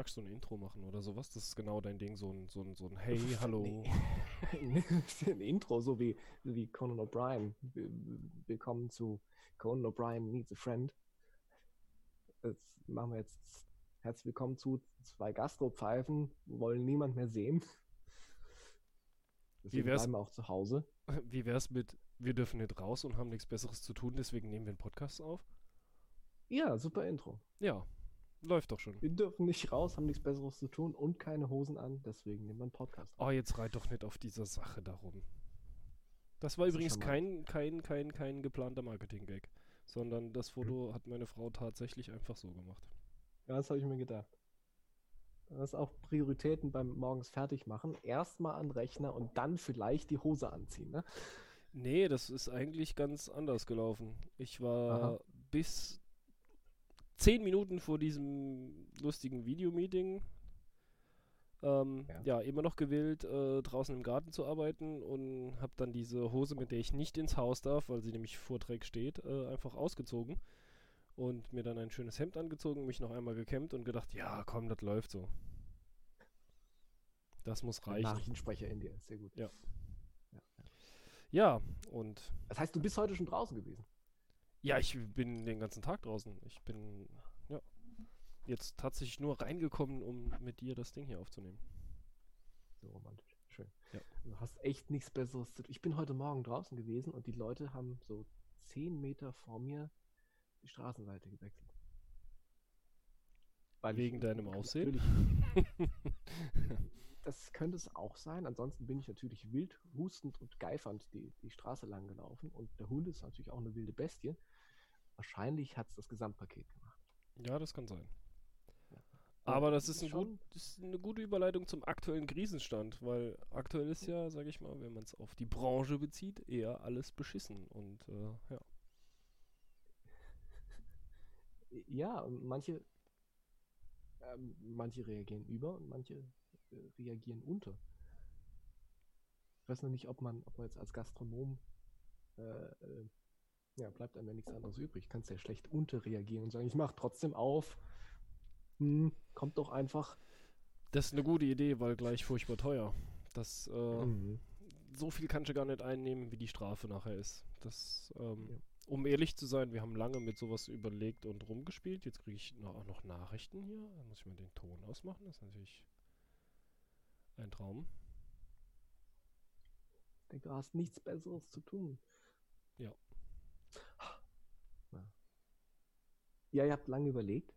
Magst du ein Intro machen oder sowas? Das ist genau dein Ding, so ein, so ein, so ein Hey, hallo. ein Intro, so wie, wie Conan O'Brien. Willkommen zu Conan O'Brien Needs a Friend. Das machen wir jetzt herzlich willkommen zu zwei Gastropfeifen, wollen niemand mehr sehen. Deswegen wie wär's, bleiben wir auch zu Hause. Wie wär's mit, wir dürfen nicht raus und haben nichts Besseres zu tun, deswegen nehmen wir einen Podcast auf? Ja, super Intro. Ja, Läuft doch schon. Wir dürfen nicht raus, haben nichts Besseres zu tun und keine Hosen an, deswegen nehmen wir einen Podcast. Oh, jetzt reit doch nicht auf dieser Sache darum. Das war das übrigens kein, kein, kein, kein geplanter Marketing-Gag, sondern das Foto mhm. hat meine Frau tatsächlich einfach so gemacht. Ja, das habe ich mir gedacht. Das ist auch Prioritäten beim morgens fertig machen. Erstmal an Rechner und dann vielleicht die Hose anziehen, ne? Nee, das ist eigentlich ganz anders gelaufen. Ich war Aha. bis zehn Minuten vor diesem lustigen Videomeeting ähm, ja. ja. immer noch gewillt, äh, draußen im Garten zu arbeiten und habe dann diese Hose, mit der ich nicht ins Haus darf, weil sie nämlich Vorträg steht, äh, einfach ausgezogen und mir dann ein schönes Hemd angezogen, mich noch einmal gekämmt und gedacht, ja, komm, das läuft so. Das muss reichen. Nachrichtensprecher in dir, sehr gut. Ja. ja. Ja, und. Das heißt, du bist heute schon draußen gewesen? Ja, ich bin den ganzen Tag draußen. Ich bin, ja, jetzt tatsächlich nur reingekommen, um mit dir das Ding hier aufzunehmen. So romantisch. Schön. Ja. Du hast echt nichts Besseres zu tun. Ich bin heute Morgen draußen gewesen und die Leute haben so zehn Meter vor mir die Straßenseite gewechselt. Weil Wegen ich, deinem Aussehen? das könnte es auch sein. Ansonsten bin ich natürlich wild hustend und geifernd die, die Straße lang gelaufen. Und der Hund ist natürlich auch eine wilde Bestie. Wahrscheinlich hat es das Gesamtpaket gemacht. Ja, das kann sein. Aber das ist, ein gut, das ist, eine gute Überleitung zum aktuellen Krisenstand, weil aktuell ist ja, sage ich mal, wenn man es auf die Branche bezieht, eher alles beschissen und äh, ja. Ja, manche, ähm, manche reagieren über und manche äh, reagieren unter. Ich weiß noch nicht, ob man, ob man jetzt als Gastronom äh, äh ja, bleibt einem ja nichts anderes übrig. Kannst ja schlecht unterreagieren und sagen, ich mache trotzdem auf. Hm, kommt doch einfach. Das ist eine gute Idee, weil gleich furchtbar teuer. Das, äh, mhm. so viel kannst du gar nicht einnehmen, wie die Strafe nachher ist. Das, ähm, ja. um ehrlich zu sein, wir haben lange mit sowas überlegt und rumgespielt. Jetzt kriege ich noch, auch noch Nachrichten hier. Da muss ich mal den Ton ausmachen. Das ist natürlich ein Traum. Ich denke, du hast nichts Besseres zu tun. Ja. Ja, ihr habt lange überlegt.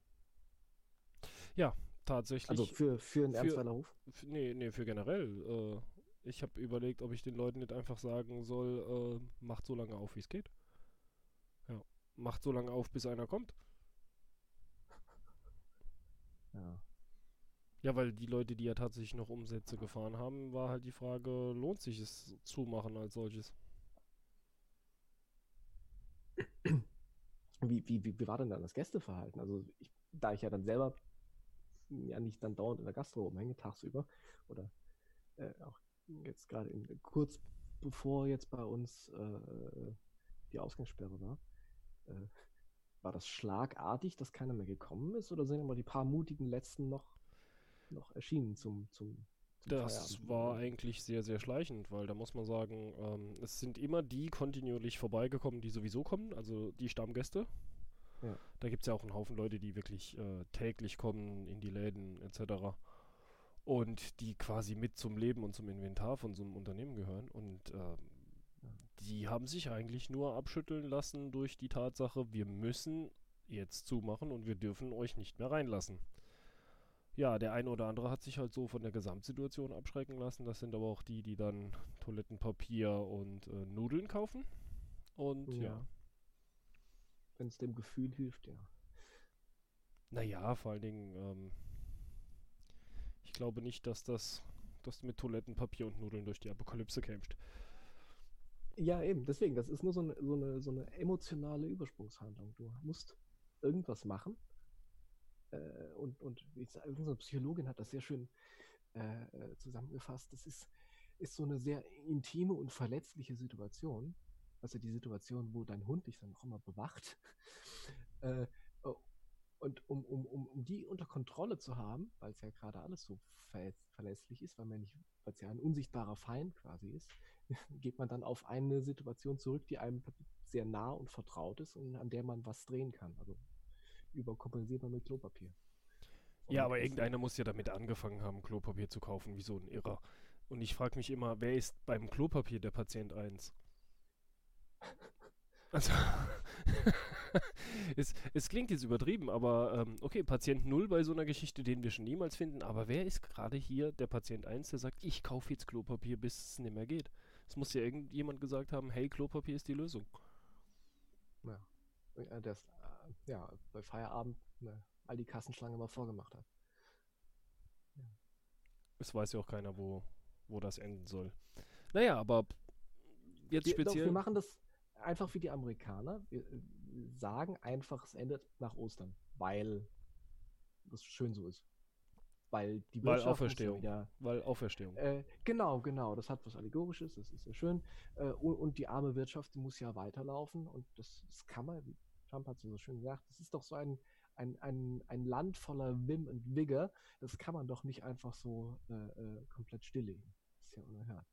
Ja, tatsächlich. Also für, für einen Ernstweiler Hof? Für, nee, nee, für generell. Äh, ich habe überlegt, ob ich den Leuten nicht einfach sagen soll, äh, macht so lange auf, wie es geht. Ja. Macht so lange auf, bis einer kommt. Ja. Ja, weil die Leute, die ja tatsächlich noch Umsätze gefahren haben, war halt die Frage, lohnt sich es zumachen als solches? Wie, wie, wie, war denn dann das Gästeverhalten? Also, ich, da ich ja dann selber ja nicht dann dauernd in der Gastro rumhänge, tagsüber, oder äh, auch jetzt gerade kurz bevor jetzt bei uns äh, die Ausgangssperre war, äh, war das schlagartig, dass keiner mehr gekommen ist, oder sind immer die paar mutigen Letzten noch, noch erschienen zum, zum das Feierabend. war eigentlich sehr, sehr schleichend, weil da muss man sagen, ähm, es sind immer die kontinuierlich vorbeigekommen, die sowieso kommen, also die Stammgäste. Ja. Da gibt es ja auch einen Haufen Leute, die wirklich äh, täglich kommen in die Läden etc. Und die quasi mit zum Leben und zum Inventar von so einem Unternehmen gehören. Und ähm, die haben sich eigentlich nur abschütteln lassen durch die Tatsache, wir müssen jetzt zumachen und wir dürfen euch nicht mehr reinlassen ja, der eine oder andere hat sich halt so von der Gesamtsituation abschrecken lassen. Das sind aber auch die, die dann Toilettenpapier und äh, Nudeln kaufen. Und ja. ja. Wenn es dem Gefühl hilft, ja. Naja, vor allen Dingen, ähm, ich glaube nicht, dass das dass du mit Toilettenpapier und Nudeln durch die Apokalypse kämpfst. Ja, eben, deswegen, das ist nur so eine, so eine, so eine emotionale Übersprungshandlung. Du musst irgendwas machen, äh, und, und unsere Psychologin hat das sehr schön äh, äh, zusammengefasst. Das ist, ist so eine sehr intime und verletzliche Situation. Also die Situation, wo dein Hund dich dann auch immer bewacht. äh, Und um, um, um, um die unter Kontrolle zu haben, weil es ja gerade alles so ver verlässlich ist, weil man nicht, weil es ja ein unsichtbarer Feind quasi ist, geht man dann auf eine Situation zurück, die einem sehr nah und vertraut ist und an der man was drehen kann. Also überkompensiert man mit Klopapier. Und ja, aber irgendeiner muss ja damit angefangen haben, Klopapier zu kaufen, wie so ein Irrer. Und ich frage mich immer, wer ist beim Klopapier der Patient 1? Also, es, es, klingt jetzt übertrieben, aber ähm, okay, Patient 0 bei so einer Geschichte, den wir schon niemals finden, aber wer ist gerade hier der Patient 1, der sagt, ich kaufe jetzt Klopapier, bis es nicht mehr geht? Es muss ja irgendjemand gesagt haben, hey, Klopapier ist die Lösung. Ja, das, äh, ja bei Feierabend all die Kassenschlange mal vorgemacht hat. Ja. Es weiß ja auch keiner, wo, wo das enden soll. Naja, aber jetzt wir, speziell. Doch, wir machen das einfach wie die Amerikaner. Wir äh, sagen einfach, es endet nach Ostern, weil das schön so ist. Weil die Wirtschaft weil Auferstehung. Wieder, weil Auferstehung. Äh, genau, genau. Das hat was Allegorisches, das ist sehr schön. Äh, und, und, die arme Wirtschaft muss ja weiterlaufen. Und das, das kann man, Trump hat so schön gesagt, das ist doch so ein, ein, ein, ein Land voller Wim und Vigor. Das kann man doch nicht einfach so äh, äh komplett stilllegen. Das ist ja unerhört.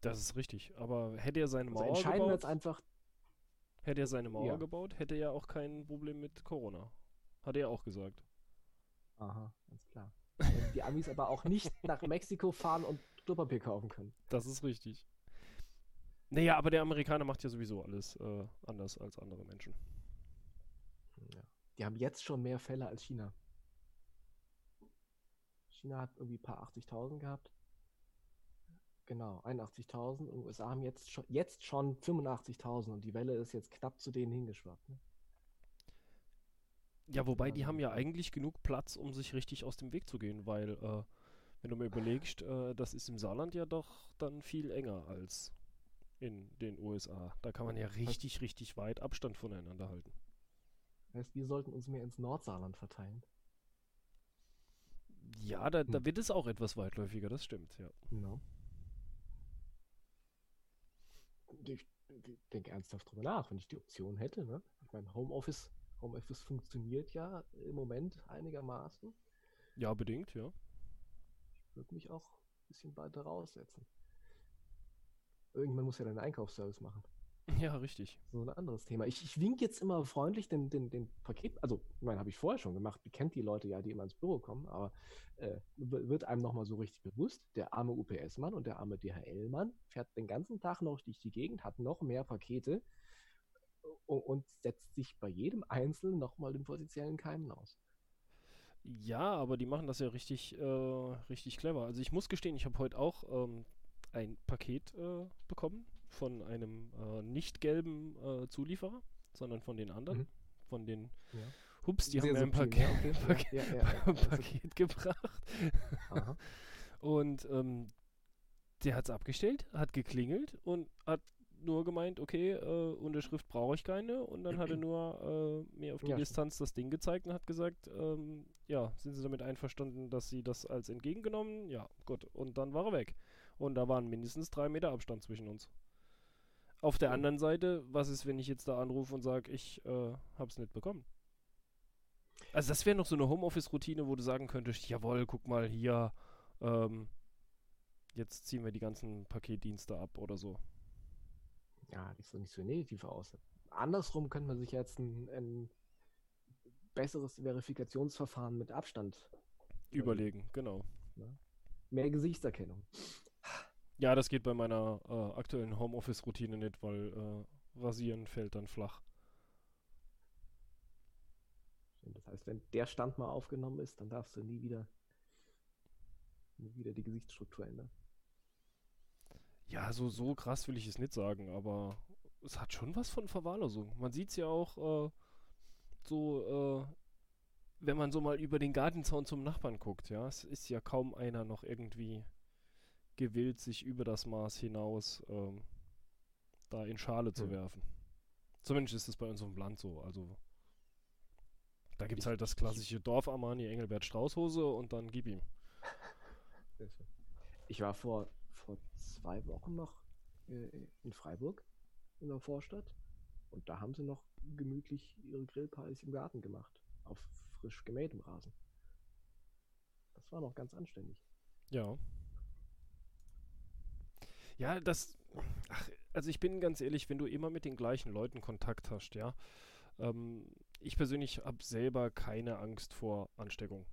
Das ist richtig. Aber hätte er seine also Mauer entscheiden gebaut, jetzt einfach Hätte er seine Mauer ja. gebaut, hätte er auch kein Problem mit Corona. Hat er auch gesagt. Aha, ganz klar. die Amis aber auch nicht nach Mexiko fahren und Klopapier kaufen können. Das ist richtig. Naja, aber der Amerikaner macht ja sowieso alles äh, anders als andere Menschen. Ja. Die haben jetzt schon mehr Fälle als China. China hat irgendwie ein paar 80.000 gehabt. Genau, 81.000 und USA haben jetzt schon, jetzt schon 85.000 und die Welle ist jetzt knapp zu denen hingeschwappt. Ne? Ja, wobei die haben ja eigentlich genug Platz, um sich richtig aus dem Weg zu gehen, weil, äh, wenn du mir überlegst, äh, das ist im Saarland ja doch dann viel enger als in den USA. Da kann man ja richtig, richtig weit Abstand voneinander halten. Heißt, wir sollten uns mehr ins Nordsaarland verteilen. Ja, da, da hm. wird es auch etwas weitläufiger, das stimmt, ja. Genau ich, ich denke ernsthaft drüber nach, wenn ich die Option hätte. Ne? Ich meine, Homeoffice, Homeoffice funktioniert ja im Moment einigermaßen. Ja, bedingt, ja. Ich würde mich auch ein bisschen weiter raussetzen. Irgendwann muss ja deinen Einkaufsservice machen. Ja, richtig. So ein anderes Thema. Ich, ich wink jetzt immer freundlich den, den, den Paket, also, ich meine, habe ich vorher schon gemacht, kennt die Leute ja, die immer ins Büro kommen, aber äh, wird einem nochmal so richtig bewusst, der arme UPS-Mann und der arme DHL-Mann fährt den ganzen Tag noch durch die Gegend, hat noch mehr Pakete und, und setzt sich bei jedem Einzelnen nochmal den potenziellen Keimen aus. Ja, aber die machen das ja richtig, äh, richtig clever. Also ich muss gestehen, ich habe heute auch ähm, ein Paket äh, bekommen von einem äh, nicht gelben äh, Zulieferer, sondern von den anderen, mhm. von den ja. Hups, die Sehr haben mir ein Paket, ja, okay. Paket, ja, Paket gebracht. und ähm, der hat es abgestellt, hat geklingelt und hat nur gemeint, okay, äh, Unterschrift brauche ich keine. Und dann hat er nur äh, mir auf die ja, Distanz das Ding gezeigt und hat gesagt, ähm, ja, sind Sie damit einverstanden, dass Sie das als entgegengenommen? Ja, gut. Und dann war er weg. Und da waren mindestens drei Meter Abstand zwischen uns. Auf der anderen Seite, was ist, wenn ich jetzt da anrufe und sage, ich äh, hab's nicht bekommen? Also das wäre noch so eine Homeoffice-Routine, wo du sagen könntest, jawohl, guck mal hier, ähm, jetzt ziehen wir die ganzen Paketdienste ab oder so. Ja, das sieht nicht so negativ aus. Andersrum könnte man sich jetzt ein, ein besseres Verifikationsverfahren mit Abstand überlegen, genau. Ja. Mehr Gesichtserkennung. Ja, das geht bei meiner äh, aktuellen Homeoffice-Routine nicht, weil äh, Rasieren fällt dann flach. Das heißt, wenn der Stand mal aufgenommen ist, dann darfst du nie wieder, nie wieder die Gesichtsstruktur ändern. Ja, so, so krass will ich es nicht sagen, aber es hat schon was von Verwahrlosung. Man sieht es ja auch äh, so, äh, wenn man so mal über den Gartenzaun zum Nachbarn guckt, ja. Es ist ja kaum einer noch irgendwie gewillt, sich über das Maß hinaus ähm, da in Schale zu hm. werfen. Zumindest ist es bei uns auf dem Land so. Also da gibt es halt das klassische Dorf Armani Engelbert Straußhose und dann gib ihm. Ich war vor, vor zwei Wochen noch äh, in Freiburg in der Vorstadt und da haben sie noch gemütlich ihre Grillpartys im Garten gemacht. Auf frisch gemähtem Rasen. Das war noch ganz anständig. Ja. Ja, das. Ach, also ich bin ganz ehrlich, wenn du immer mit den gleichen Leuten Kontakt hast, ja. Ähm, ich persönlich habe selber keine Angst vor Ansteckung.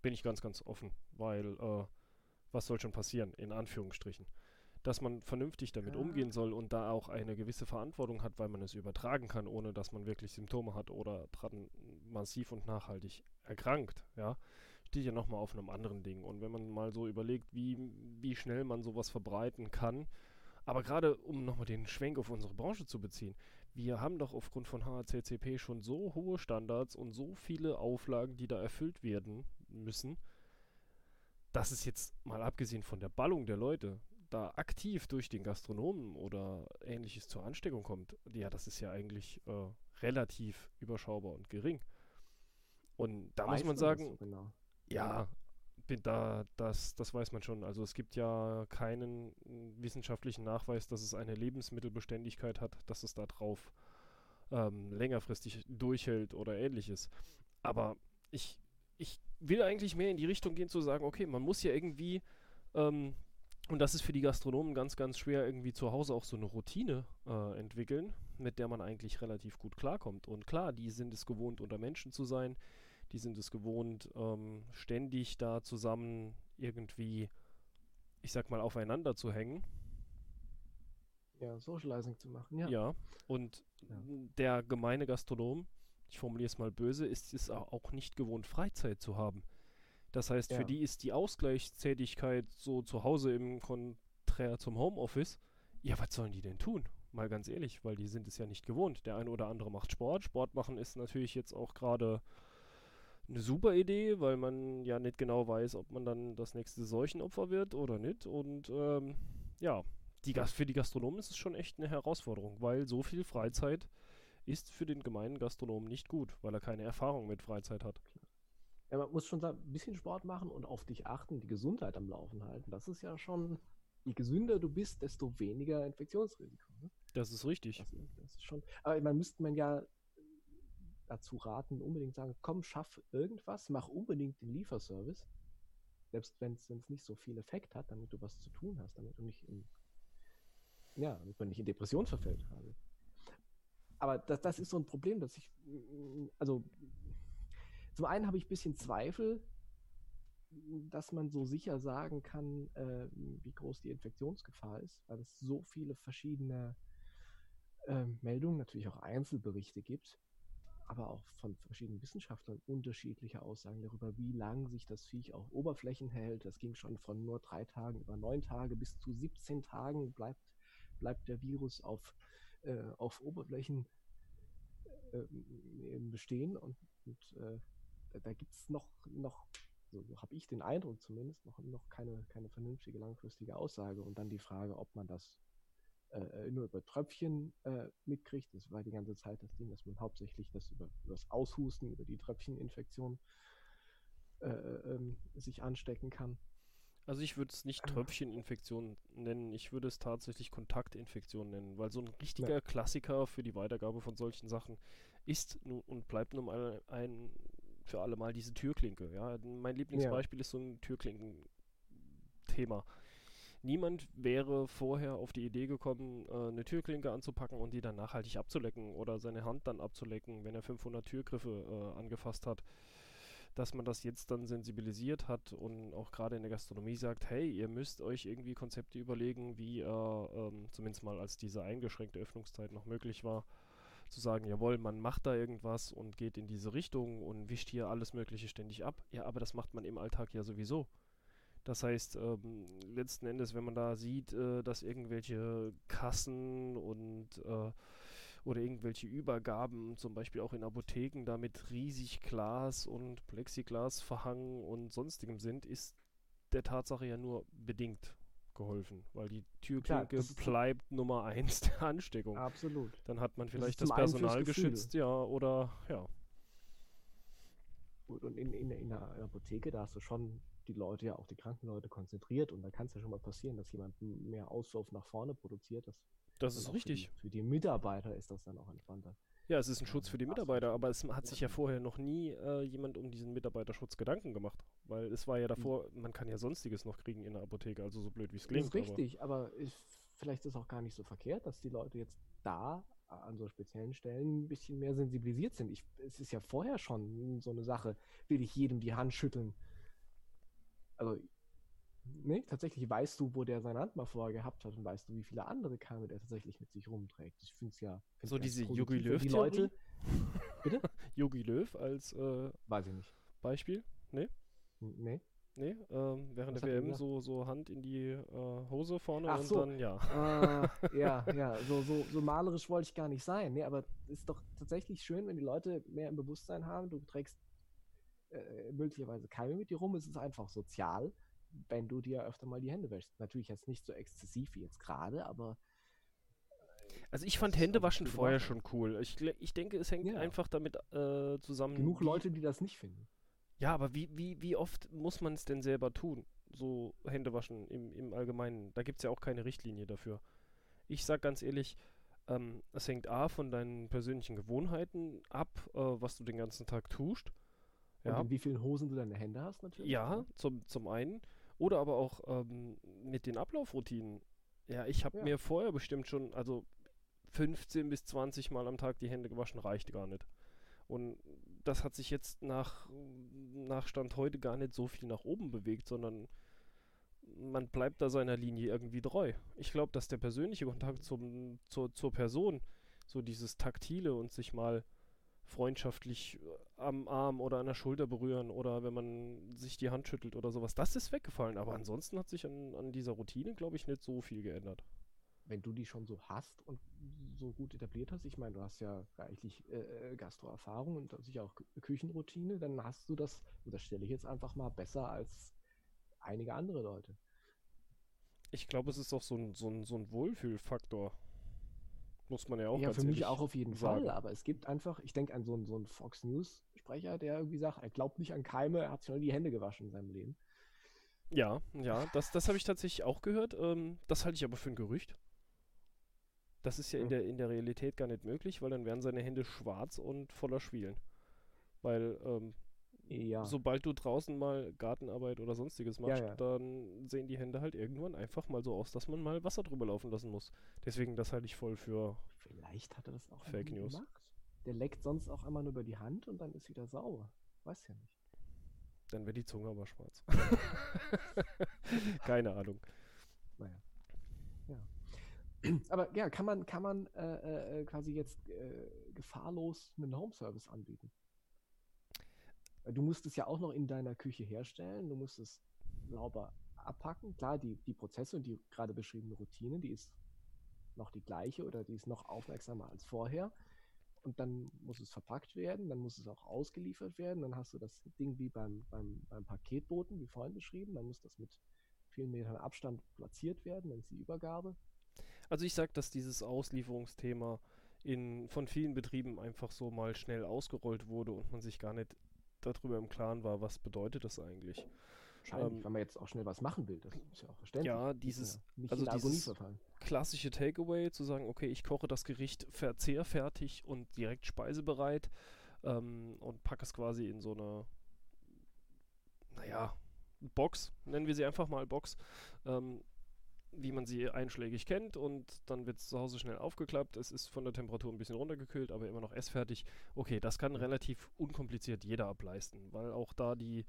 Bin ich ganz, ganz offen, weil äh, was soll schon passieren, in Anführungsstrichen. Dass man vernünftig damit ja. umgehen soll und da auch eine gewisse Verantwortung hat, weil man es übertragen kann, ohne dass man wirklich Symptome hat oder dran massiv und nachhaltig erkrankt, ja steht ja nochmal auf einem anderen Ding. Und wenn man mal so überlegt, wie, wie schnell man sowas verbreiten kann, aber gerade um nochmal den Schwenk auf unsere Branche zu beziehen, wir haben doch aufgrund von HACCP schon so hohe Standards und so viele Auflagen, die da erfüllt werden müssen, dass es jetzt mal abgesehen von der Ballung der Leute da aktiv durch den Gastronomen oder ähnliches zur Ansteckung kommt, ja, das ist ja eigentlich äh, relativ überschaubar und gering. Und da Weiß muss man sagen, genau. Ja, bin da, das, das weiß man schon. Also es gibt ja keinen wissenschaftlichen Nachweis, dass es eine Lebensmittelbeständigkeit hat, dass es da drauf ähm, längerfristig durchhält oder ähnliches. Aber ich, ich will eigentlich mehr in die Richtung gehen zu sagen, okay, man muss ja irgendwie, ähm, und das ist für die Gastronomen ganz, ganz schwer, irgendwie zu Hause auch so eine Routine äh, entwickeln, mit der man eigentlich relativ gut klarkommt. Und klar, die sind es gewohnt, unter Menschen zu sein die sind es gewohnt, ähm, ständig da zusammen irgendwie, ich sag mal, aufeinander zu hängen. Ja, Socializing zu machen, ja. Ja, und ja. der gemeine Gastronom, ich formuliere es mal böse, ist es auch nicht gewohnt, Freizeit zu haben. Das heißt, ja. für die ist die Ausgleichstätigkeit so zu Hause im Konträr zum Homeoffice. Ja, was sollen die denn tun? Mal ganz ehrlich, weil die sind es ja nicht gewohnt. Der eine oder andere macht Sport. Sport machen ist natürlich jetzt auch gerade eine super Idee, weil man ja nicht genau weiß, ob man dann das nächste Seuchenopfer wird oder nicht. Und ähm, ja, die für die Gastronomen ist es schon echt eine Herausforderung, weil so viel Freizeit ist für den gemeinen Gastronomen nicht gut, weil er keine Erfahrung mit Freizeit hat. Ja, man muss schon ein bisschen Sport machen und auf dich achten, die Gesundheit am Laufen halten. Das ist ja schon, je gesünder du bist, desto weniger Infektionsrisiko. Ne? Das ist richtig. Das, das ist schon, aber man müsste man ja dazu raten, unbedingt sagen, komm, schaff irgendwas, mach unbedingt den Lieferservice, selbst wenn es nicht so viel Effekt hat, damit du was zu tun hast, damit du nicht in, ja, damit man nicht in Depression verfällt gerade. Aber das, das ist so ein Problem, dass ich, also zum einen habe ich ein bisschen Zweifel, dass man so sicher sagen kann, äh, wie groß die Infektionsgefahr ist, weil es so viele verschiedene äh, Meldungen, natürlich auch Einzelberichte gibt aber auch von verschiedenen Wissenschaftlern unterschiedliche Aussagen darüber, wie lang sich das Viech auf Oberflächen hält. Das ging schon von nur drei Tagen über neun Tage bis zu 17 Tagen bleibt, bleibt der Virus auf, äh, auf Oberflächen äh, bestehen und, und äh, da, gibt es noch, noch so, so habe ich den Eindruck zumindest, noch, noch keine, keine vernünftige langfristige Aussage. Und dann die Frage, ob man das äh, nur über Tröpfchen äh, mitkriegt. Das war die ganze Zeit das Ding, dass man hauptsächlich das über, über das Aushusten, über die Tröpfcheninfektion äh, ähm, sich anstecken kann. Also ich würde es nicht ah. Tröpfcheninfektion nennen, ich würde es tatsächlich Kontaktinfektion nennen, weil so ein richtiger ja. Klassiker für die Weitergabe von solchen Sachen ist und bleibt nun mal ein für alle Mal diese Türklinke. Ja, mein Lieblingsbeispiel ja. ist so ein Türklinken-Thema niemand wäre vorher auf die Idee gekommen, äh, eine Türklinke anzupacken und die dann nachhaltig abzulecken oder seine Hand dann abzulecken, wenn er 500 Türgriffe äh, angefasst hat. Dass man das jetzt dann sensibilisiert hat und auch gerade in der Gastronomie sagt, hey, ihr müsst euch irgendwie Konzepte überlegen, wie äh, ähm, zumindest mal als diese eingeschränkte Öffnungszeit noch möglich war, zu sagen, jawohl, man macht da irgendwas und geht in diese Richtung und wischt hier alles Mögliche ständig ab. Ja, aber das macht man im Alltag ja sowieso. Das heißt, ähm, letzten Endes, wenn man da sieht, äh, dass irgendwelche Kassen und äh, oder irgendwelche Übergaben, zum Beispiel auch in Apotheken, da mit riesig Glas und Plexiglas verhangen und sonstigem sind, ist der Tatsache ja nur bedingt geholfen, weil die Türklinke Klar, bleibt Nummer eins der Ansteckung. Absolut. Dann hat man vielleicht das, das Personal geschützt, ja, oder ja. Gut, und in, in, in der Apotheke, da hast du schon die Leute ja auch die kranken Leute konzentriert und da kann es ja schon mal passieren, dass jemand mehr Auslauf nach vorne produziert. Das, das ist richtig. Für die, für die, Mitarbeiter ist das dann auch entspannter. Ja, es ist ein Schutz für die Mitarbeiter, aber es hat sich ja vorher noch nie äh, jemand um diesen Mitarbeiterschutz Gedanken gemacht. Weil es war ja davor, man kann ja sonstiges noch kriegen in der Apotheke, also so blöd wie es klingt. Das ist richtig, aber, aber ich, vielleicht ist es auch gar nicht so verkehrt, dass die Leute jetzt da an so speziellen Stellen ein bisschen mehr sensibilisiert sind. Ich, es ist ja vorher schon so eine Sache, will ich jedem die Hand schütteln. Also Nee, tatsächlich weißt du, wo der seine Hand mal vorher gehabt hat und weißt du, wie viele andere Keime der tatsächlich mit sich rumträgt. Ich finde es ja. So diese Yogi Löw die Leute. Bitte? Yogi Löw als äh, Weiß ich nicht. Beispiel? Nee? Nee. Nee, ähm, während Was der WM so, so Hand in die äh, Hose vorne Ach und so. dann, ja. Äh, ja, ja, so, so, so malerisch wollte ich gar nicht sein. Nee, aber es ist doch tatsächlich schön, wenn die Leute mehr im Bewusstsein haben, du trägst äh, möglicherweise Keime mit dir rum, es ist einfach sozial wenn du dir öfter mal die Hände wäschst. Natürlich jetzt nicht so exzessiv wie jetzt gerade, aber. Also ich fand Händewaschen vorher schon cool. Ich, ich denke, es hängt ja. einfach damit äh, zusammen. Genug Leute, die das nicht finden. Ja, aber wie, wie, wie oft muss man es denn selber tun? So Händewaschen im, im Allgemeinen. Da gibt es ja auch keine Richtlinie dafür. Ich sag ganz ehrlich, ähm, es hängt A von deinen persönlichen Gewohnheiten ab, äh, was du den ganzen Tag tust. Ja. Und in wie vielen Hosen du deine Hände hast natürlich. Ja, zum, zum einen. Oder aber auch ähm, mit den Ablaufroutinen. Ja, ich habe ja. mir vorher bestimmt schon, also 15 bis 20 Mal am Tag die Hände gewaschen, reicht gar nicht. Und das hat sich jetzt nach, nach Stand heute gar nicht so viel nach oben bewegt, sondern man bleibt da seiner Linie irgendwie treu. Ich glaube, dass der persönliche Kontakt zum, zur, zur Person, so dieses Taktile und sich mal freundschaftlich äh, am Arm oder an der Schulter berühren oder wenn man sich die Hand schüttelt oder sowas. Das ist weggefallen, aber ansonsten hat sich an, an dieser Routine, glaube ich, nicht so viel geändert. Wenn du die schon so hast und so gut etabliert hast, ich meine, du hast ja reichlich äh, äh Gastroerfahrung und sicher auch Küchenroutine, dann hast du das, und das stelle ich jetzt einfach mal, besser als einige andere Leute. Ich glaube, es ist auch so ein, so ein, so ein Wohlfühlfaktor. Muss man ja auch Ja, für mich auch auf jeden sagen. Fall, aber es gibt einfach, ich denke an so einen, so einen Fox News-Sprecher, der irgendwie sagt, er glaubt nicht an Keime, er hat sich nur die Hände gewaschen in seinem Leben. Ja, ja, das, das habe ich tatsächlich auch gehört. Ähm, das halte ich aber für ein Gerücht. Das ist ja in, der, in der Realität gar nicht möglich, weil dann wären seine Hände schwarz und voller Schwielen. Weil ähm, ja. sobald du draußen mal Gartenarbeit oder sonstiges machst, ja, ja. dann sehen die Hände halt irgendwann einfach mal so aus, dass man mal Wasser drüber laufen lassen muss. Deswegen, das halte ich voll für. Vielleicht hat er das auch Fake News. gemacht. Der leckt sonst auch einmal nur über die Hand und dann ist wieder sauber. Weiß ja nicht. Dann wird die Zunge aber schwarz. Keine Ahnung. Naja. Ja. Aber ja, kann man, kann man äh, äh, quasi jetzt äh, gefahrlos einen Home Service anbieten? Du musst es ja auch noch in deiner Küche herstellen, du musst es sauber abpacken. Klar, die, die Prozesse und die gerade beschriebene Routine, die ist noch die gleiche oder die ist noch aufmerksamer als vorher. Und dann muss es verpackt werden, dann muss es auch ausgeliefert werden. Dann hast du das Ding wie beim, beim, beim Paketboten, wie vorhin beschrieben. Dann muss das mit vielen Metern Abstand platziert werden, dann ist die Übergabe. Also ich sage, dass dieses Auslieferungsthema in, von vielen Betrieben einfach so mal schnell ausgerollt wurde und man sich gar nicht darüber im Klaren war, was bedeutet das eigentlich. Wahrscheinlich, ähm, wenn man jetzt auch schnell was machen will, das ist ja auch verständlich. Ja, dieses, ja also dieses klassische Takeaway, zu sagen, okay, ich koche das Gericht verzehrfertig und direkt speisebereit ähm, und packe es quasi in so eine, naja, Box, nennen wir sie einfach mal Box, ähm, wie man sie einschlägig kennt und dann wird es zu Hause schnell aufgeklappt. Es ist von der Temperatur ein bisschen runtergekühlt, aber immer noch essfertig. Okay, das kann relativ unkompliziert jeder ableisten, weil auch da die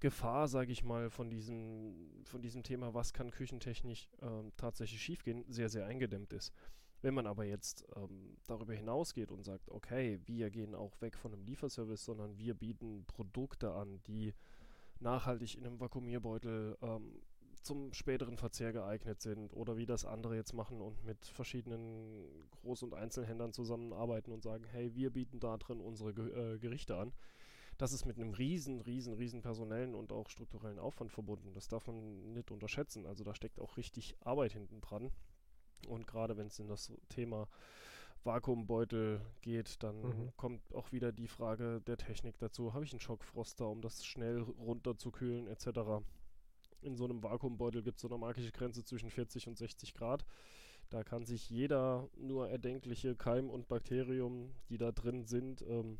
Gefahr, sage ich mal, von diesem, von diesem Thema, was kann küchentechnisch ähm, tatsächlich schiefgehen, sehr, sehr eingedämmt ist. Wenn man aber jetzt ähm, darüber hinausgeht und sagt, okay, wir gehen auch weg von einem Lieferservice, sondern wir bieten Produkte an, die nachhaltig in einem Vakuumierbeutel ähm, zum späteren Verzehr geeignet sind oder wie das andere jetzt machen und mit verschiedenen Groß- und Einzelhändlern zusammenarbeiten und sagen, hey, wir bieten da drin unsere Ge äh, Gerichte an. Das ist mit einem riesen, riesen, riesen personellen und auch strukturellen Aufwand verbunden. Das darf man nicht unterschätzen. Also da steckt auch richtig Arbeit hinten dran. Und gerade wenn es in das Thema Vakuumbeutel geht, dann mhm. kommt auch wieder die Frage der Technik dazu. Habe ich einen Schockfroster, um das schnell runterzukühlen etc. In so einem Vakuumbeutel gibt es so eine magische Grenze zwischen 40 und 60 Grad. Da kann sich jeder nur erdenkliche Keim und Bakterium, die da drin sind, ähm,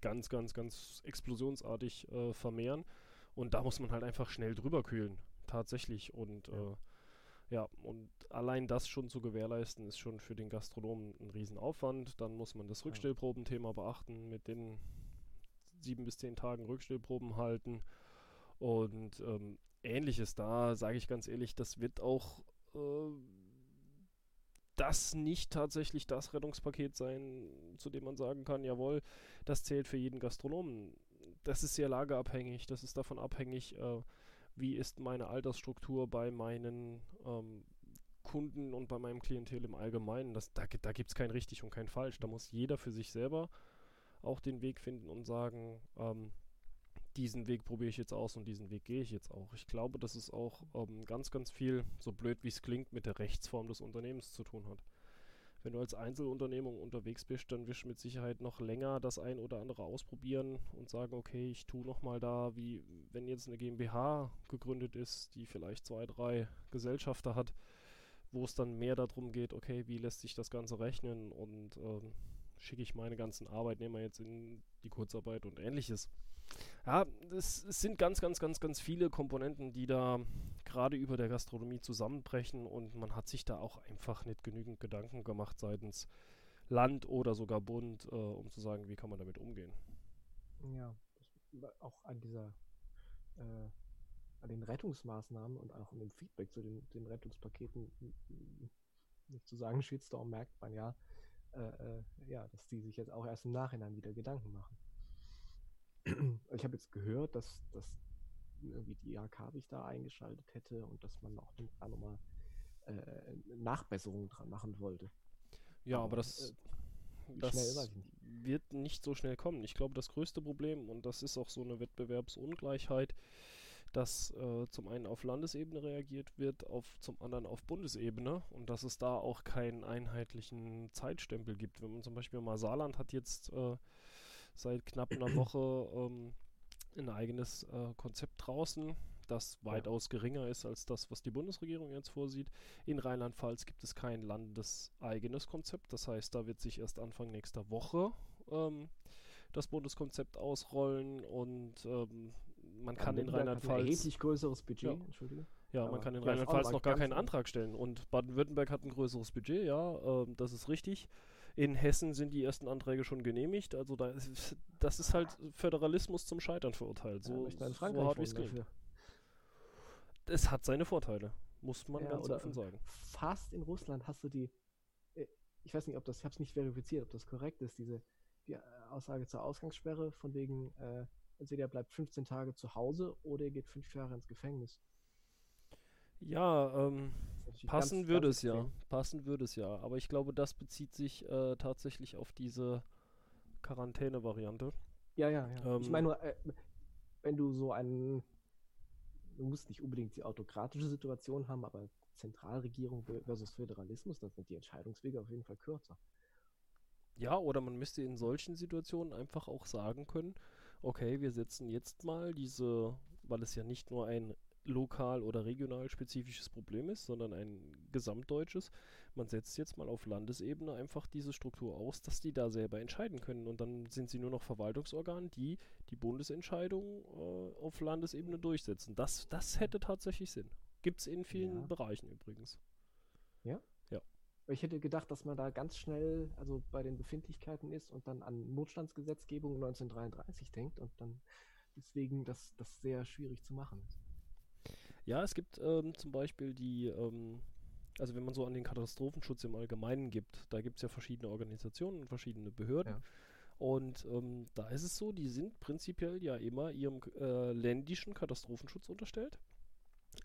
ganz, ganz, ganz explosionsartig äh, vermehren. Und da muss man halt einfach schnell drüber kühlen, tatsächlich. Und ja. Äh, ja, und allein das schon zu gewährleisten, ist schon für den Gastronomen ein Riesenaufwand. Dann muss man das Rückstellprobenthema beachten, mit den sieben bis zehn Tagen Rückstellproben halten. Und ähm, ähnliches da, sage ich ganz ehrlich, das wird auch äh, das nicht tatsächlich das Rettungspaket sein, zu dem man sagen kann, jawohl, das zählt für jeden Gastronomen. Das ist sehr lagerabhängig, das ist davon abhängig, äh, wie ist meine Altersstruktur bei meinen ähm, Kunden und bei meinem Klientel im Allgemeinen. Das, da da gibt es kein richtig und kein falsch. Da muss jeder für sich selber auch den Weg finden und sagen, ähm, diesen Weg probiere ich jetzt aus und diesen Weg gehe ich jetzt auch. Ich glaube, dass es auch ähm, ganz, ganz viel, so blöd wie es klingt, mit der Rechtsform des Unternehmens zu tun hat. Wenn du als Einzelunternehmung unterwegs bist, dann wirst du mit Sicherheit noch länger das ein oder andere ausprobieren und sagen, okay, ich tue nochmal da, wie wenn jetzt eine GmbH gegründet ist, die vielleicht zwei, drei Gesellschafter hat, wo es dann mehr darum geht, okay, wie lässt sich das Ganze rechnen und ähm, schicke ich meine ganzen Arbeitnehmer jetzt in die Kurzarbeit und ähnliches. Ja, es, es, sind ganz, ganz, ganz, ganz viele Komponenten, die da gerade über der Gastronomie zusammenbrechen und man hat sich da auch einfach nicht genügend Gedanken gemacht seitens Land oder sogar Bund, äh, um zu sagen, wie kann man damit umgehen. Ja, auch an dieser, äh, an den Rettungsmaßnahmen und auch an dem Feedback zu den, den Rettungspaketen, nicht zu sagen, Shitstorm merkt man ja, äh, äh, ja, dass die sich jetzt auch erst im Nachhinein wieder Gedanken machen ich habe jetzt gehört, dass, dass irgendwie die IHK sich da eingeschaltet hätte und dass man auch da nochmal äh, Nachbesserungen dran machen wollte. Ja, aber, das, äh, das wird nicht so schnell kommen. Ich glaube, das größte Problem, und das ist auch so eine Wettbewerbsungleichheit, dass äh, zum einen auf Landesebene reagiert wird, auf, zum anderen auf Bundesebene und dass es da auch keinen einheitlichen Zeitstempel gibt. Wenn man zum Beispiel mal Saarland hat jetzt äh, seit knapp einer Woche ähm, ein eigenes äh, Konzept draußen, das weitaus geringer ist als das, was die Bundesregierung jetzt vorsieht. In Rheinland-Pfalz gibt es kein landeseigenes Konzept. Das heißt, da wird sich erst Anfang nächster Woche ähm, das Bundeskonzept ausrollen und ähm, man kann in Rheinland-Pfalz. Ein erheblich größeres Budget, ja. Entschuldige. Ja, man kann in Rheinland-Pfalz noch gar keinen Antrag stellen. Und Baden-Württemberg hat ein größeres Budget, ja, äh, das ist richtig. In Hessen sind die ersten Anträge schon genehmigt. Also da ist, das ist halt Föderalismus zum Scheitern verurteilt. So, ja, in Frankreich so hart wie es klingt. Es hat seine Vorteile, muss man ja, ganz offen sagen. Fast in Russland hast du die, äh, ich weiß nicht, ob das, ich habe es nicht verifiziert, ob das korrekt ist, diese die Aussage zur Ausgangssperre von wegen, äh, entweder bleibt 15 Tage zu Hause oder ihr geht fünf Jahre ins Gefängnis. Ja, ähm, passen ganz, würde ganz es ja. Passen würde es ja. Aber ich glaube, das bezieht sich äh, tatsächlich auf diese Quarantäne-Variante. Ja, ja, ja. Ähm, ich meine nur, äh, wenn du so einen, du musst nicht unbedingt die autokratische Situation haben, aber Zentralregierung versus Föderalismus, dann sind die Entscheidungswege auf jeden Fall kürzer. Ja, oder man müsste in solchen Situationen einfach auch sagen können, okay, wir setzen jetzt mal diese, weil es ja nicht nur ein lokal oder regional spezifisches Problem ist, sondern ein gesamtdeutsches. Man setzt jetzt mal auf Landesebene einfach diese Struktur aus, dass die da selber entscheiden können und dann sind sie nur noch Verwaltungsorgan, die die Bundesentscheidung äh, auf Landesebene durchsetzen. Das, das hätte tatsächlich Sinn. Gibt es in vielen ja. Bereichen übrigens. Ja? Ja. Ich hätte gedacht, dass man da ganz schnell, also bei den Befindlichkeiten ist und dann an Notstandsgesetzgebung 1933 denkt und dann deswegen das, das sehr schwierig zu machen ist. Ja, es gibt ähm, zum Beispiel die, ähm, also wenn man so an den Katastrophenschutz im Allgemeinen gibt, da gibt es ja verschiedene Organisationen und verschiedene Behörden. Ja. Und ähm, da ist es so, die sind prinzipiell ja immer ihrem äh, ländischen Katastrophenschutz unterstellt.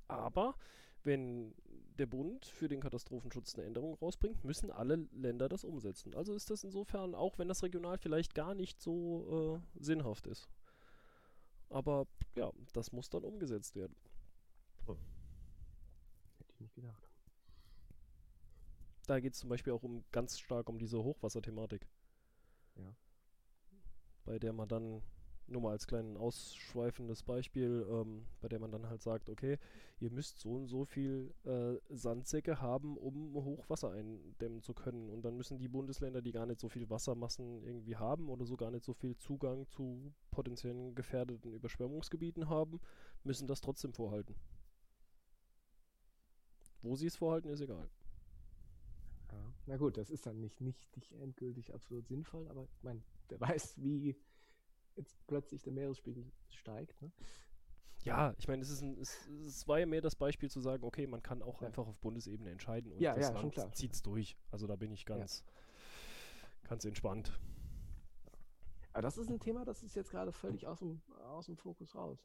Aber wenn der Bund für den Katastrophenschutz eine Änderung rausbringt, müssen alle Länder das umsetzen. Also ist das insofern, auch wenn das regional vielleicht gar nicht so äh, sinnhaft ist. Aber ja, das muss dann umgesetzt werden. Hätte ich nicht gedacht. Da geht es zum Beispiel auch um ganz stark um diese Hochwasserthematik. Ja. Bei der man dann nur mal als kleinen ausschweifendes Beispiel, ähm, bei dem man dann halt sagt, okay, ihr müsst so und so viel äh, Sandsäcke haben, um Hochwasser eindämmen zu können. Und dann müssen die Bundesländer, die gar nicht so viel Wassermassen irgendwie haben oder so gar nicht so viel Zugang zu potenziellen gefährdeten Überschwemmungsgebieten haben, müssen das trotzdem vorhalten. Wo sie es vorhalten, ist egal. Ja. Na gut, das ist dann nicht, nicht, nicht endgültig absolut sinnvoll, aber ich meine, wer weiß, wie jetzt plötzlich der Meeresspiegel steigt. Ne? Ja, ich meine, es, ist ein, es, es war ja mehr das Beispiel zu sagen, okay, man kann auch ja. einfach auf Bundesebene entscheiden und ja, das ja, Land zieht es durch. Also da bin ich ganz, ganz entspannt. Aber das ist ein Thema, das ist jetzt gerade völlig aus dem, aus dem Fokus raus.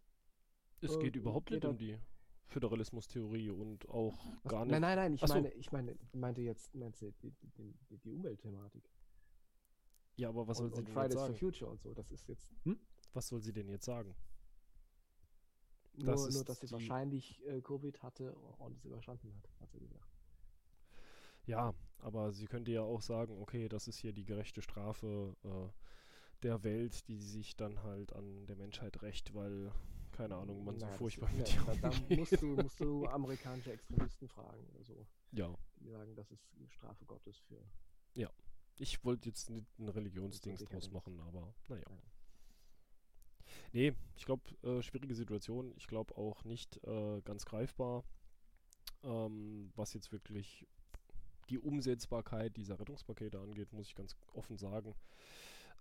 Es äh, geht überhaupt geht nicht um die Föderalismustheorie und auch Was? gar nicht. Nein, nein, nein, ich meine, ich meine, meinte jetzt meinte die, die, die Umweltthematik. Ja, aber was und, soll sie denn Fridays jetzt sagen? for Future und so, das ist jetzt. Hm? Was soll sie denn jetzt sagen? Nur, das nur dass sie wahrscheinlich äh, Covid hatte und es überstanden hat, hat sie gesagt. Ja, aber sie könnte ja auch sagen, okay, das ist hier die gerechte Strafe äh, der Welt, die sich dann halt an der Menschheit rächt, weil, keine Ahnung, man so furchtbar mit ja, Da, musst, du, musst du amerikanische Extremisten fragen oder so. Ja. Die sagen, das ist eine Strafe Gottes für. Ja. Ich wollte jetzt nicht ein Religionsdings draus machen, aber naja. Ja. Nee, ich glaube, äh, schwierige Situation. Ich glaube auch nicht äh, ganz greifbar, ähm, was jetzt wirklich die Umsetzbarkeit dieser Rettungspakete angeht, muss ich ganz offen sagen.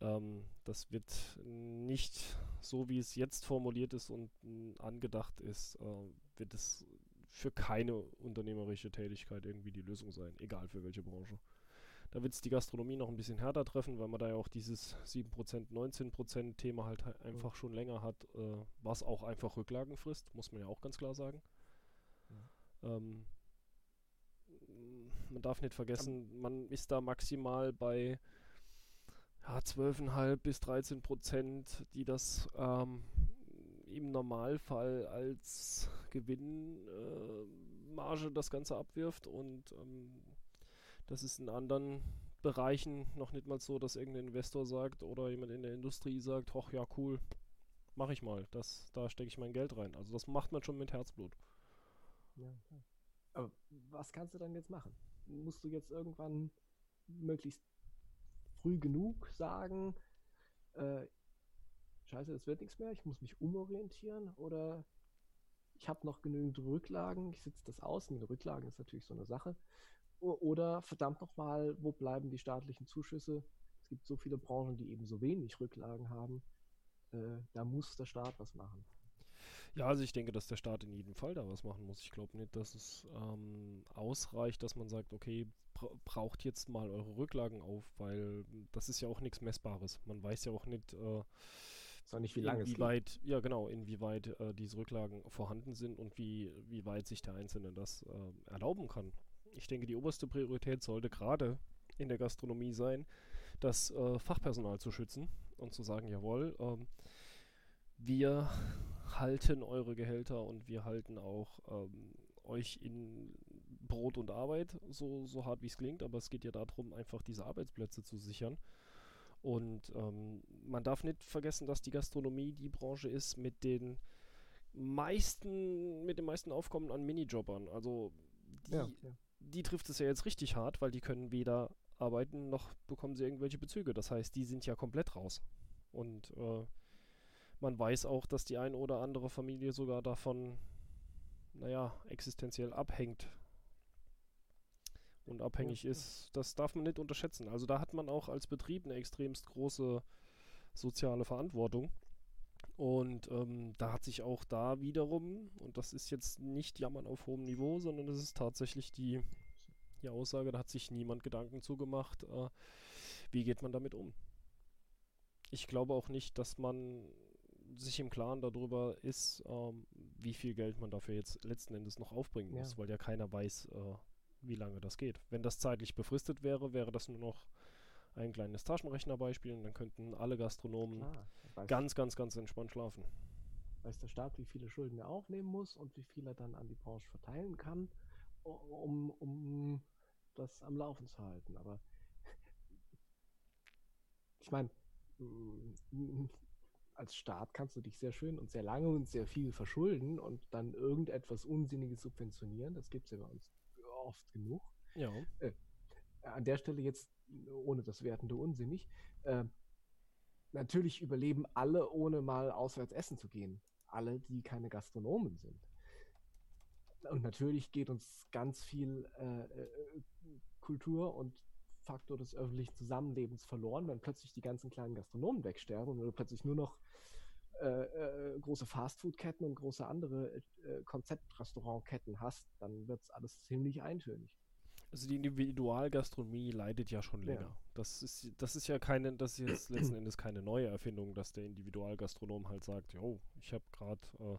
Ähm, das wird nicht so, wie es jetzt formuliert ist und äh, angedacht ist, äh, wird es für keine unternehmerische Tätigkeit irgendwie die Lösung sein, egal für welche Branche. Da wird es die Gastronomie noch ein bisschen härter treffen, weil man da ja auch dieses 7%, 19% Thema halt einfach schon länger hat, äh, was auch einfach Rücklagen frisst, muss man ja auch ganz klar sagen. Mhm. Ähm, man darf nicht vergessen, man ist da maximal bei ja, 12,5 bis 13 Prozent, die das ähm, im Normalfall als Gewinnmarge äh, das Ganze abwirft und ähm, das ist in anderen Bereichen noch nicht mal so, dass irgendein Investor sagt oder jemand in der Industrie sagt, hoch ja cool, mache ich mal, das, da stecke ich mein Geld rein. Also das macht man schon mit Herzblut. Ja, Aber was kannst du dann jetzt machen? Musst du jetzt irgendwann möglichst früh genug sagen, äh, scheiße, es wird nichts mehr, ich muss mich umorientieren oder ich habe noch genügend Rücklagen, ich sitze das aus, mit Rücklagen ist natürlich so eine Sache. Oder verdammt nochmal, wo bleiben die staatlichen Zuschüsse? Es gibt so viele Branchen, die eben so wenig Rücklagen haben. Äh, da muss der Staat was machen. Ja, also ich denke, dass der Staat in jedem Fall da was machen muss. Ich glaube nicht, dass es ähm, ausreicht, dass man sagt, okay, braucht jetzt mal eure Rücklagen auf, weil das ist ja auch nichts Messbares. Man weiß ja auch nicht, äh, nicht wie lange inwieweit, ja genau, inwieweit äh, diese Rücklagen vorhanden sind und wie, wie weit sich der Einzelne das äh, erlauben kann ich denke, die oberste Priorität sollte gerade in der Gastronomie sein, das äh, Fachpersonal zu schützen und zu sagen, jawohl, ähm, wir halten eure Gehälter und wir halten auch ähm, euch in Brot und Arbeit, so, so hart wie es klingt, aber es geht ja darum, einfach diese Arbeitsplätze zu sichern. Und ähm, man darf nicht vergessen, dass die Gastronomie die Branche ist mit den meisten, mit dem meisten Aufkommen an Minijobbern. Also die, ja, ja die trifft es ja jetzt richtig hart, weil die können weder arbeiten noch bekommen sie irgendwelche Bezüge. Das heißt, die sind ja komplett raus. Und äh, man weiß auch, dass die ein oder andere Familie sogar davon, naja, existenziell abhängt und abhängig ist. Das darf man nicht unterschätzen. Also da hat man auch als Betrieb eine extremst große soziale Verantwortung. Und ähm, da hat sich auch da wiederum, und das ist jetzt nicht Jammern auf hohem Niveau, sondern das ist tatsächlich die, die Aussage, da hat sich niemand Gedanken zugemacht, äh, wie geht man damit um. Ich glaube auch nicht, dass man sich im Klaren darüber ist, ähm, wie viel Geld man dafür jetzt letzten Endes noch aufbringen muss, ja. weil ja keiner weiß, äh, wie lange das geht. Wenn das zeitlich befristet wäre, wäre das nur noch ein kleines Taschenrechnerbeispiel und dann könnten alle Gastronomen Klar, ganz, ganz, ganz entspannt schlafen. Weiß der Staat, wie viele Schulden er aufnehmen muss und wie viel er dann an die Branche verteilen kann, um, um das am Laufen zu halten. Aber ich meine, als Staat kannst du dich sehr schön und sehr lange und sehr viel verschulden und dann irgendetwas Unsinniges subventionieren. Das gibt es ja bei uns oft genug. Ja. Äh, an der Stelle jetzt, ohne das Wertende unsinnig, äh, natürlich überleben alle, ohne mal auswärts essen zu gehen. Alle, die keine Gastronomen sind. Und natürlich geht uns ganz viel äh, äh Kultur und Faktor des öffentlichen Zusammenlebens verloren, wenn plötzlich die ganzen kleinen Gastronomen wegsterben und du plötzlich nur noch äh, äh, große Fastfood-Ketten und große andere äh, Konzeptrestaurantketten hast, dann wird es alles ziemlich eintönig. Also die Individualgastronomie leidet ja schon länger. Ja. Das ist das ist ja keine, das ist jetzt letzten Endes keine neue Erfindung, dass der Individualgastronom halt sagt, jo, ich habe gerade äh,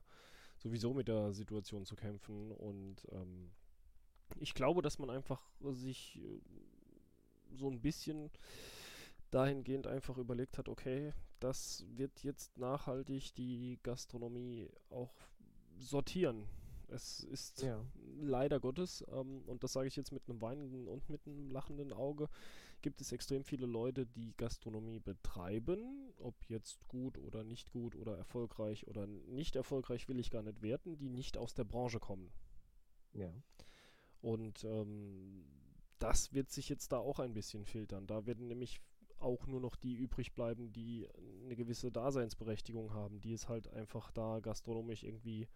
sowieso mit der Situation zu kämpfen und ähm, ich glaube, dass man einfach sich äh, so ein bisschen dahingehend einfach überlegt hat, okay, das wird jetzt nachhaltig die Gastronomie auch sortieren. Es ist ja. leider Gottes, ähm, und das sage ich jetzt mit einem weinenden und mit einem lachenden Auge, gibt es extrem viele Leute, die Gastronomie betreiben, ob jetzt gut oder nicht gut oder erfolgreich oder nicht erfolgreich, will ich gar nicht werten, die nicht aus der Branche kommen. Ja. Und ähm, das wird sich jetzt da auch ein bisschen filtern. Da werden nämlich auch nur noch die übrig bleiben, die eine gewisse Daseinsberechtigung haben, die es halt einfach da gastronomisch irgendwie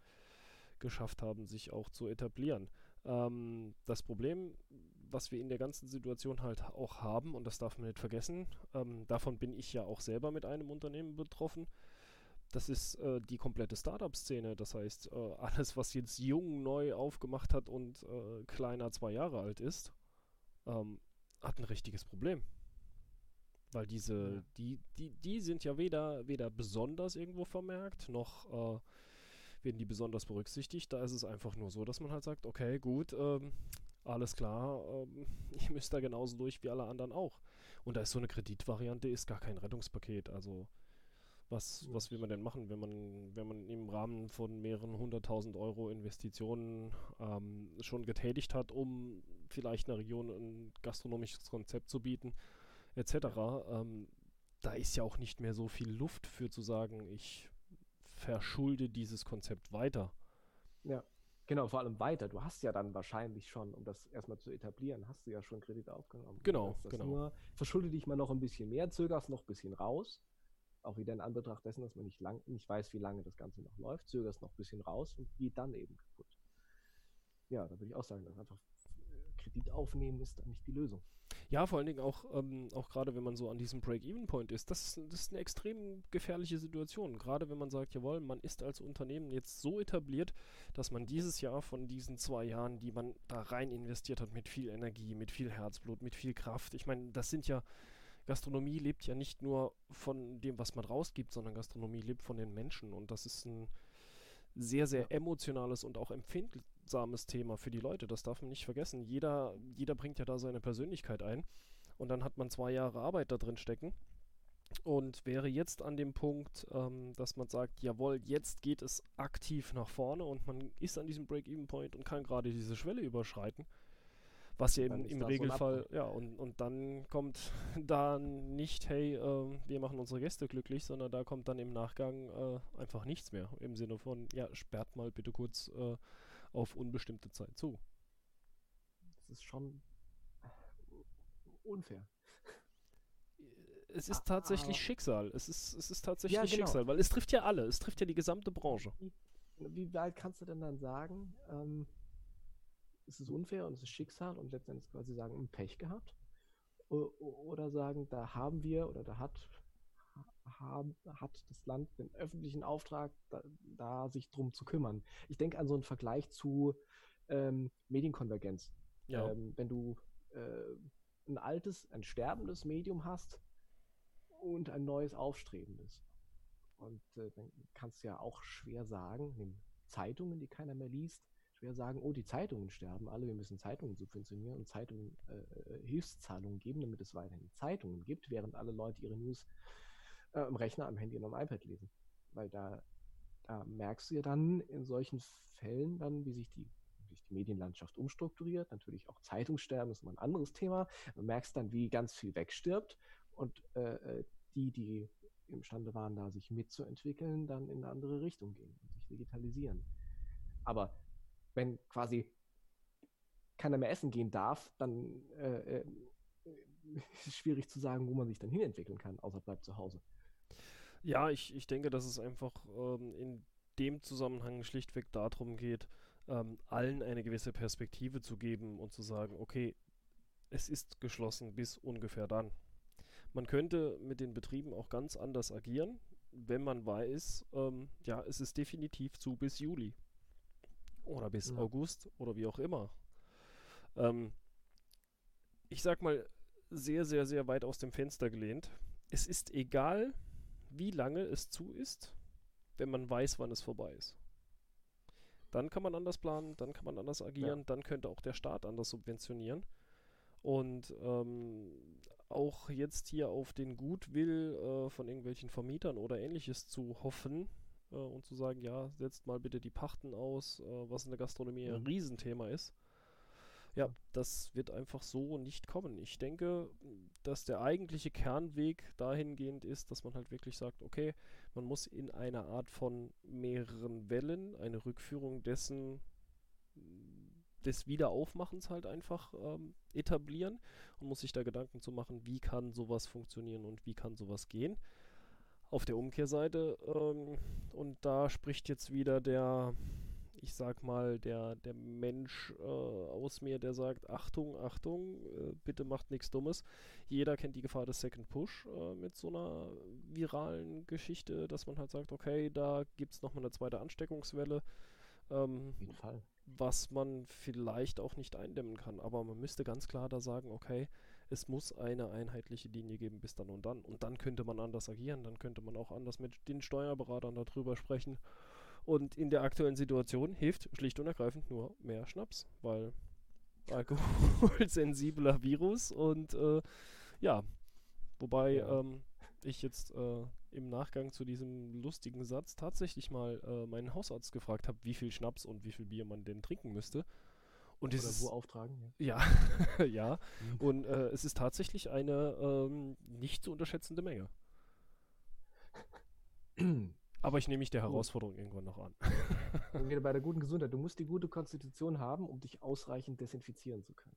geschafft haben, sich auch zu etablieren. Ähm, das Problem, was wir in der ganzen Situation halt auch haben, und das darf man nicht vergessen, ähm, davon bin ich ja auch selber mit einem Unternehmen betroffen, das ist äh, die komplette Startup-Szene. Das heißt, äh, alles, was jetzt jung neu aufgemacht hat und äh, kleiner zwei Jahre alt ist, ähm, hat ein richtiges Problem. Weil diese, ja. die, die, die sind ja weder, weder besonders irgendwo vermerkt, noch äh, werden die besonders berücksichtigt. Da ist es einfach nur so, dass man halt sagt, okay, gut, ähm, alles klar, ähm, ihr müsst da genauso durch wie alle anderen auch. Und da ist so eine Kreditvariante, ist gar kein Rettungspaket. Also was, was will man denn machen, wenn man, wenn man im Rahmen von mehreren hunderttausend Euro Investitionen ähm, schon getätigt hat, um vielleicht einer Region ein gastronomisches Konzept zu bieten, etc. Ähm, da ist ja auch nicht mehr so viel Luft für zu sagen, ich verschulde dieses Konzept weiter. Ja, genau, vor allem weiter. Du hast ja dann wahrscheinlich schon, um das erstmal zu etablieren, hast du ja schon Kredite aufgenommen. Genau, genau. Nur, verschulde dich mal noch ein bisschen mehr, zögerst noch ein bisschen raus auch wieder in Anbetracht dessen, dass man nicht, lang, nicht weiß, wie lange das Ganze noch läuft, zögerst noch ein bisschen raus und geht dann eben kaputt. Ja, da würde ich auch sagen, dass einfach äh, Kredit aufnehmen ist dann nicht die Lösung. Ja, vor allen Dingen auch, ähm, auch gerade wenn man so an diesem Break-Even-Point ist, das, das ist eine extrem gefährliche Situation. Gerade wenn man sagt, jawohl, man ist als Unternehmen jetzt so etabliert, dass man dieses Jahr von diesen zwei Jahren, die man da rein investiert hat, mit viel Energie, mit viel Herzblut, mit viel Kraft, ich meine, das sind ja Gastronomie lebt ja nicht nur von dem, was man rausgibt, sondern Gastronomie lebt von den Menschen. Und das ist ein sehr, sehr emotionales und auch empfindsames Thema für die Leute. Das darf man nicht vergessen. Jeder, jeder bringt ja da seine Persönlichkeit ein. Und dann hat man zwei Jahre Arbeit da drin stecken. Und wäre jetzt an dem Punkt, ähm, dass man sagt, jawohl, jetzt geht es aktiv nach vorne und man ist an diesem Break-Even-Point und kann gerade diese Schwelle überschreiten, was ja im, im Regelfall, ja, und, und dann kommt da nicht, hey, äh, wir machen unsere Gäste glücklich, sondern da kommt dann im Nachgang äh, einfach nichts mehr. Im Sinne von, ja, sperrt mal bitte kurz äh, auf unbestimmte Zeit zu. Das ist schon unfair. Es ist tatsächlich ah, Schicksal. Es ist, es ist tatsächlich ja, genau. Schicksal, weil es trifft ja alle. Es trifft ja die gesamte Branche. Wie, wie weit kannst du denn dann sagen, ähm, es ist unfair und es ist Schicksal und letztendlich quasi sagen, Pech gehabt. Oder sagen, da haben wir oder da hat, haben, hat das Land den öffentlichen Auftrag, da, da sich drum zu kümmern. Ich denke an so einen Vergleich zu ähm, Medienkonvergenz. Ja. Ähm, wenn du äh, ein altes, ein sterbendes Medium hast und ein neues aufstrebendes. Und äh, dann kannst du ja auch schwer sagen, nimm Zeitungen, die keiner mehr liest, schwer sagen, oh, die Zeitungen sterben alle, wir müssen Zeitungen subventionieren und Zeitungen äh, äh, Hilfszahlungen geben, damit es weiterhin Zeitungen gibt, während alle Leute ihre News äh, am Rechner, am Handy und am iPad lesen. Weil da, da merkst du ja dann in solchen Fällen dann, wie sich die, die Medienlandschaft umstrukturiert. Natürlich auch Zeitungssterben ist immer ein anderes Thema. Du merkst dann, wie ganz viel wegstirbt und äh, äh die, die imstande waren, da sich mitzuentwickeln, dann in eine andere Richtung gehen und sich digitalisieren. Aber wenn quasi keiner mehr essen gehen darf, dann äh, äh, ist es schwierig zu sagen, wo man sich dann hinentwickeln kann, außer bleibt zu Hause. Ja, ich, ich denke, dass es einfach ähm, in dem Zusammenhang schlichtweg darum geht, ähm, allen eine gewisse Perspektive zu geben und zu sagen, okay, es ist geschlossen bis ungefähr dann. Man könnte mit den Betrieben auch ganz anders agieren, wenn man weiß, ähm, ja, es ist definitiv zu bis Juli oder bis ja. August oder wie auch immer. Ähm, ich sag mal, sehr, sehr, sehr weit aus dem Fenster gelehnt. Es ist egal, wie lange es zu ist, wenn man weiß, wann es vorbei ist. Dann kann man anders planen, dann kann man anders agieren, ja. dann könnte auch der Staat anders subventionieren. Und ähm, auch jetzt hier auf den Gutwill äh, von irgendwelchen Vermietern oder ähnliches zu hoffen äh, und zu sagen, ja, setzt mal bitte die Pachten aus, äh, was in der Gastronomie mhm. ein Riesenthema ist. Ja, das wird einfach so nicht kommen. Ich denke, dass der eigentliche Kernweg dahingehend ist, dass man halt wirklich sagt, okay, man muss in einer Art von mehreren Wellen eine Rückführung dessen des Wiederaufmachens halt einfach ähm, etablieren und muss sich da Gedanken zu machen, wie kann sowas funktionieren und wie kann sowas gehen. Auf der Umkehrseite, ähm, und da spricht jetzt wieder der ich sag mal, der, der Mensch äh, aus mir, der sagt, Achtung, Achtung, äh, bitte macht nichts Dummes. Jeder kennt die Gefahr des Second Push äh, mit so einer viralen Geschichte, dass man halt sagt, okay, da gibt es nochmal eine zweite Ansteckungswelle. Ähm, Auf jeden Fall. Was man vielleicht auch nicht eindämmen kann. Aber man müsste ganz klar da sagen, okay, es muss eine einheitliche Linie geben bis dann und dann. Und dann könnte man anders agieren, dann könnte man auch anders mit den Steuerberatern darüber sprechen und in der aktuellen Situation hilft schlicht und ergreifend nur mehr Schnaps, weil alkoholsensibler Virus und äh, ja, wobei ja. Ähm, ich jetzt äh, im Nachgang zu diesem lustigen Satz tatsächlich mal äh, meinen Hausarzt gefragt habe, wie viel Schnaps und wie viel Bier man denn trinken müsste. Und Oder wo auftragen. Ja, ja. ja. Mhm. Und äh, es ist tatsächlich eine ähm, nicht zu unterschätzende Menge. Aber ich nehme mich der Herausforderung Gut. irgendwann noch an. wieder bei der guten Gesundheit. Du musst die gute Konstitution haben, um dich ausreichend desinfizieren zu können.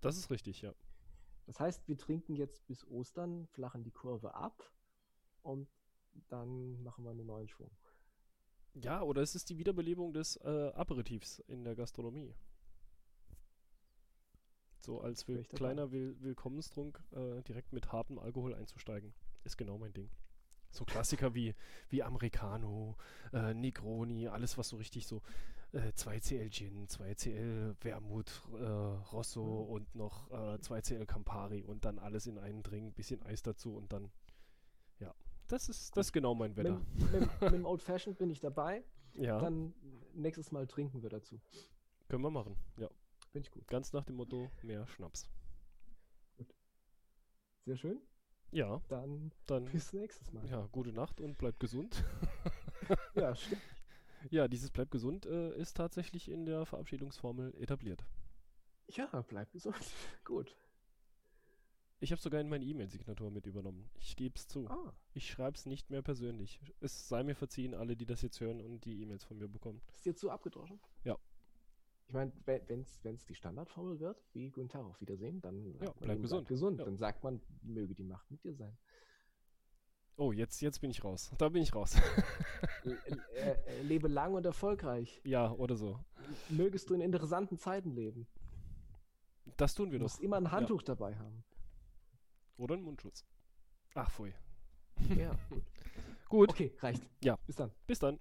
Das ist richtig, ja. Das heißt, wir trinken jetzt bis Ostern, flachen die Kurve ab und dann machen wir einen neuen Schwung. Ja, oder es ist die Wiederbelebung des äh, Aperitifs in der Gastronomie. So als will kleiner will Willkommenstrunk äh, direkt mit hartem Alkohol einzusteigen. Ist genau mein Ding. So Klassiker wie, wie Americano, äh, Negroni, alles was so richtig so äh, 2CL Gin, 2CL Wermut, äh, Rosso mhm. und noch äh, 2CL Campari und dann alles in einen Drink, bisschen Eis dazu und dann, ja, das ist, das ist genau mein Wetter. Mit, mit, mit dem Old Fashioned bin ich dabei. Ja. Dann nächstes Mal trinken wir dazu. Können wir machen, ja. Finde ich gut. Ganz nach dem Motto, mehr Schnaps. Gut. Sehr schön. Ja. Dann, dann bis nächstes Mal. Ja, gute Nacht und bleibt gesund. ja, stimmt. Ja, dieses bleibt gesund äh, ist tatsächlich in der Verabschiedungsformel etabliert. Ja, bleibt gesund. Gut. Ich habe sogar in meine E-Mail-Signatur mit übernommen. Ich gebe es zu. Ah. Ich schreibe es nicht mehr persönlich. Es sei mir verziehen, alle, die das jetzt hören und die E-Mails von mir bekommen. Ist dir zu abgedroschen? Ja. Ich meine, wenn es die Standardformel wird, wie Guten Tag, auf Wiedersehen, dann ja, bleib gesund. gesund. Ja. Dann sagt man, möge die Macht mit dir sein. Oh, jetzt, jetzt bin ich raus. Da bin ich raus. äh, lebe lang und erfolgreich. Ja, oder so. Mögest du in interessanten Zeiten leben. Das tun wir doch. Du musst immer ein Handtuch ja. dabei haben. Oder einen Mundschutz. Ach, pfui. Ja, gut. gut. Okay, reicht. Ja. Bis dann. Bis dann.